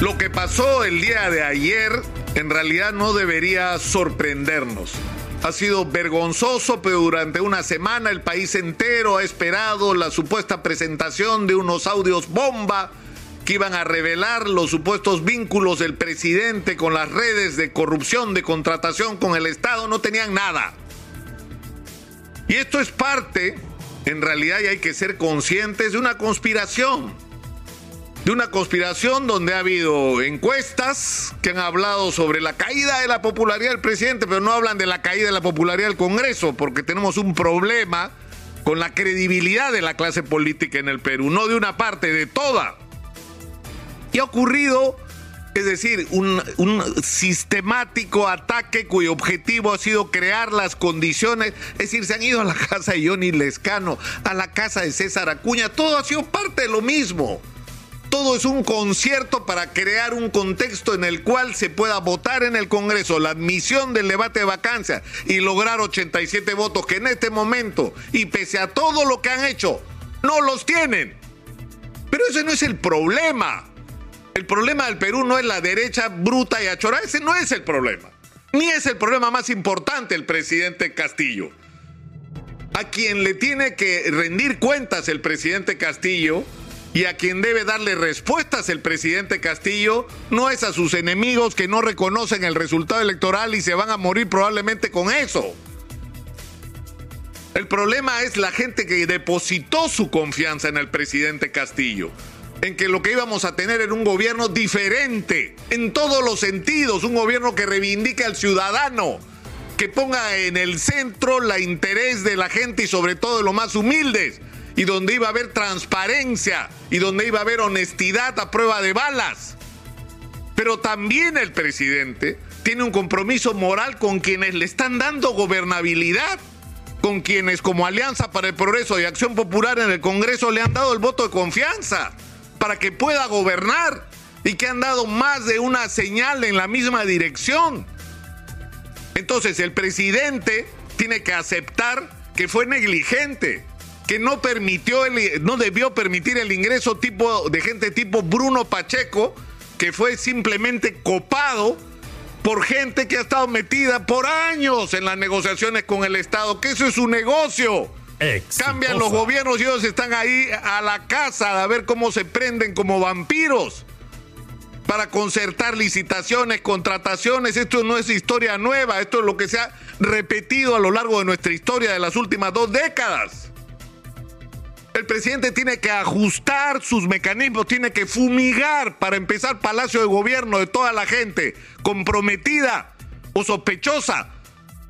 Lo que pasó el día de ayer en realidad no debería sorprendernos. Ha sido vergonzoso, pero durante una semana el país entero ha esperado la supuesta presentación de unos audios bomba que iban a revelar los supuestos vínculos del presidente con las redes de corrupción, de contratación con el Estado. No tenían nada. Y esto es parte, en realidad, y hay que ser conscientes de una conspiración de una conspiración donde ha habido encuestas que han hablado sobre la caída de la popularidad del presidente, pero no hablan de la caída de la popularidad del Congreso, porque tenemos un problema con la credibilidad de la clase política en el Perú, no de una parte, de toda. Y ha ocurrido, es decir, un, sistemático ataque cuyo objetivo ha sido crear las condiciones, es decir, se han ido a la casa de Johnny Lescano, a la casa de César Acuña, todo ha sido parte de lo mismo todo es un concierto para crear un contexto en el cual se pueda votar en el Congreso la admisión del debate de vacancia y lograr 87 votos que en este momento, y pese a todo lo que han hecho, no los tienen. Pero ese no es el problema. El problema del Perú no es la derecha bruta y achorada, ese no es el problema. Ni es el problema más importante el presidente Castillo. A quien le tiene que rendir cuentas el presidente Castillo y a quien debe darle respuestas el presidente Castillo no es a sus enemigos que no reconocen el resultado electoral y se van a morir probablemente con eso. El problema es la gente que depositó su confianza en el presidente Castillo, en que lo que íbamos a tener era un gobierno diferente, en todos los sentidos, un gobierno que reivindique al ciudadano, que ponga en el centro la interés de la gente y sobre todo de los más humildes y donde iba a haber transparencia y donde iba a haber honestidad a prueba de balas. Pero también el presidente tiene un compromiso moral con quienes le están dando gobernabilidad, con quienes como Alianza para el Progreso y Acción Popular en el Congreso le han dado el voto de confianza para que pueda gobernar y que han dado más de una señal en la misma dirección. Entonces el presidente tiene que aceptar que fue negligente, que no permitió, el, no debió permitir el ingreso tipo, de gente tipo Bruno Pacheco, que fue simplemente copado por gente que ha estado metida por años en las negociaciones con el Estado, que eso es su negocio. Cambian los gobiernos y ellos están ahí a la casa a ver cómo se prenden como vampiros para concertar licitaciones, contrataciones. Esto no es historia nueva, esto es lo que se ha repetido a lo largo de nuestra historia de las últimas dos décadas. El presidente tiene que ajustar sus mecanismos, tiene que fumigar para empezar Palacio de Gobierno de toda la gente comprometida o sospechosa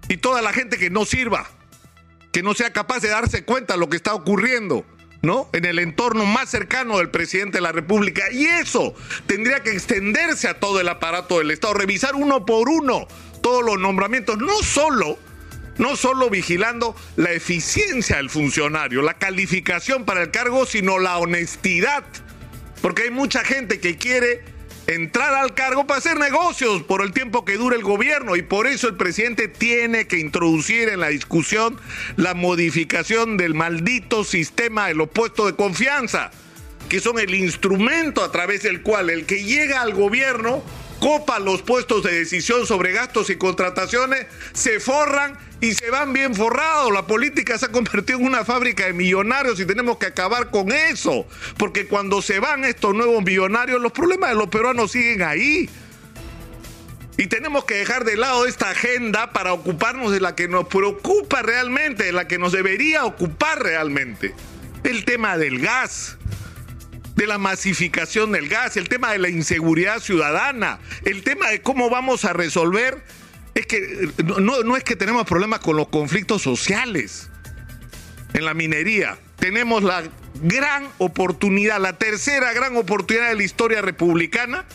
y toda la gente que no sirva, que no sea capaz de darse cuenta de lo que está ocurriendo. ¿no? En el entorno más cercano del presidente de la República. Y eso tendría que extenderse a todo el aparato del Estado, revisar uno por uno todos los nombramientos, no solo no solo vigilando la eficiencia del funcionario, la calificación para el cargo, sino la honestidad. Porque hay mucha gente que quiere entrar al cargo para hacer negocios por el tiempo que dure el gobierno y por eso el presidente tiene que introducir en la discusión la modificación del maldito sistema de los puestos de confianza, que son el instrumento a través del cual el que llega al gobierno copa los puestos de decisión sobre gastos y contrataciones, se forran y se van bien forrados. La política se ha convertido en una fábrica de millonarios y tenemos que acabar con eso. Porque cuando se van estos nuevos millonarios, los problemas de los peruanos siguen ahí. Y tenemos que dejar de lado esta agenda para ocuparnos de la que nos preocupa realmente, de la que nos debería ocupar realmente. El tema del gas de la masificación del gas, el tema de la inseguridad ciudadana, el tema de cómo vamos a resolver, es que no, no es que tenemos problemas con los conflictos sociales en la minería, tenemos la gran oportunidad, la tercera gran oportunidad de la historia republicana,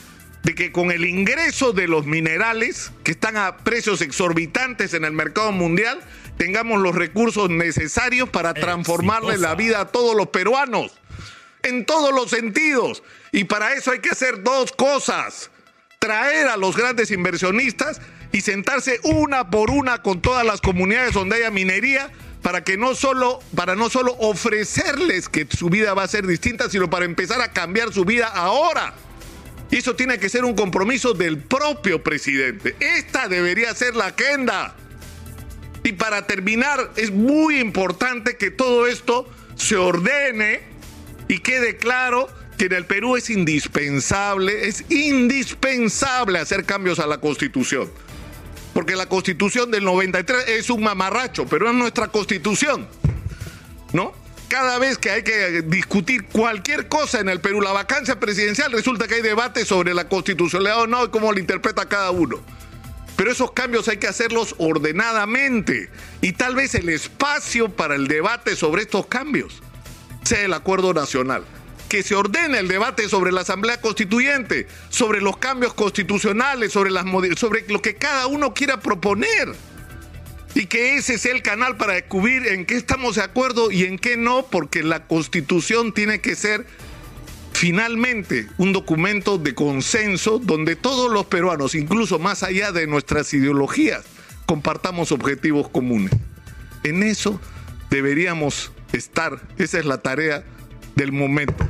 de que con el ingreso de los minerales, que están a precios exorbitantes en el mercado mundial, tengamos los recursos necesarios para transformarle la vida a todos los peruanos en todos los sentidos. Y para eso hay que hacer dos cosas. Traer a los grandes inversionistas y sentarse una por una con todas las comunidades donde haya minería para que no solo para no solo ofrecerles que su vida va a ser distinta, sino para empezar a cambiar su vida ahora. Y eso tiene que ser un compromiso del propio presidente. Esta debería ser la agenda. Y para terminar, es muy importante que todo esto se ordene y quede claro que en el Perú es indispensable, es indispensable hacer cambios a la Constitución. Porque la Constitución del 93 es un mamarracho, pero es nuestra Constitución. ¿No? Cada vez que hay que discutir cualquier cosa en el Perú, la vacancia presidencial, resulta que hay debate sobre la constitucionalidad o no y cómo la interpreta cada uno. Pero esos cambios hay que hacerlos ordenadamente y tal vez el espacio para el debate sobre estos cambios el acuerdo nacional. Que se ordene el debate sobre la Asamblea Constituyente, sobre los cambios constitucionales, sobre, las, sobre lo que cada uno quiera proponer. Y que ese sea el canal para descubrir en qué estamos de acuerdo y en qué no, porque la constitución tiene que ser finalmente un documento de consenso donde todos los peruanos, incluso más allá de nuestras ideologías, compartamos objetivos comunes. En eso deberíamos estar, esa es la tarea del momento.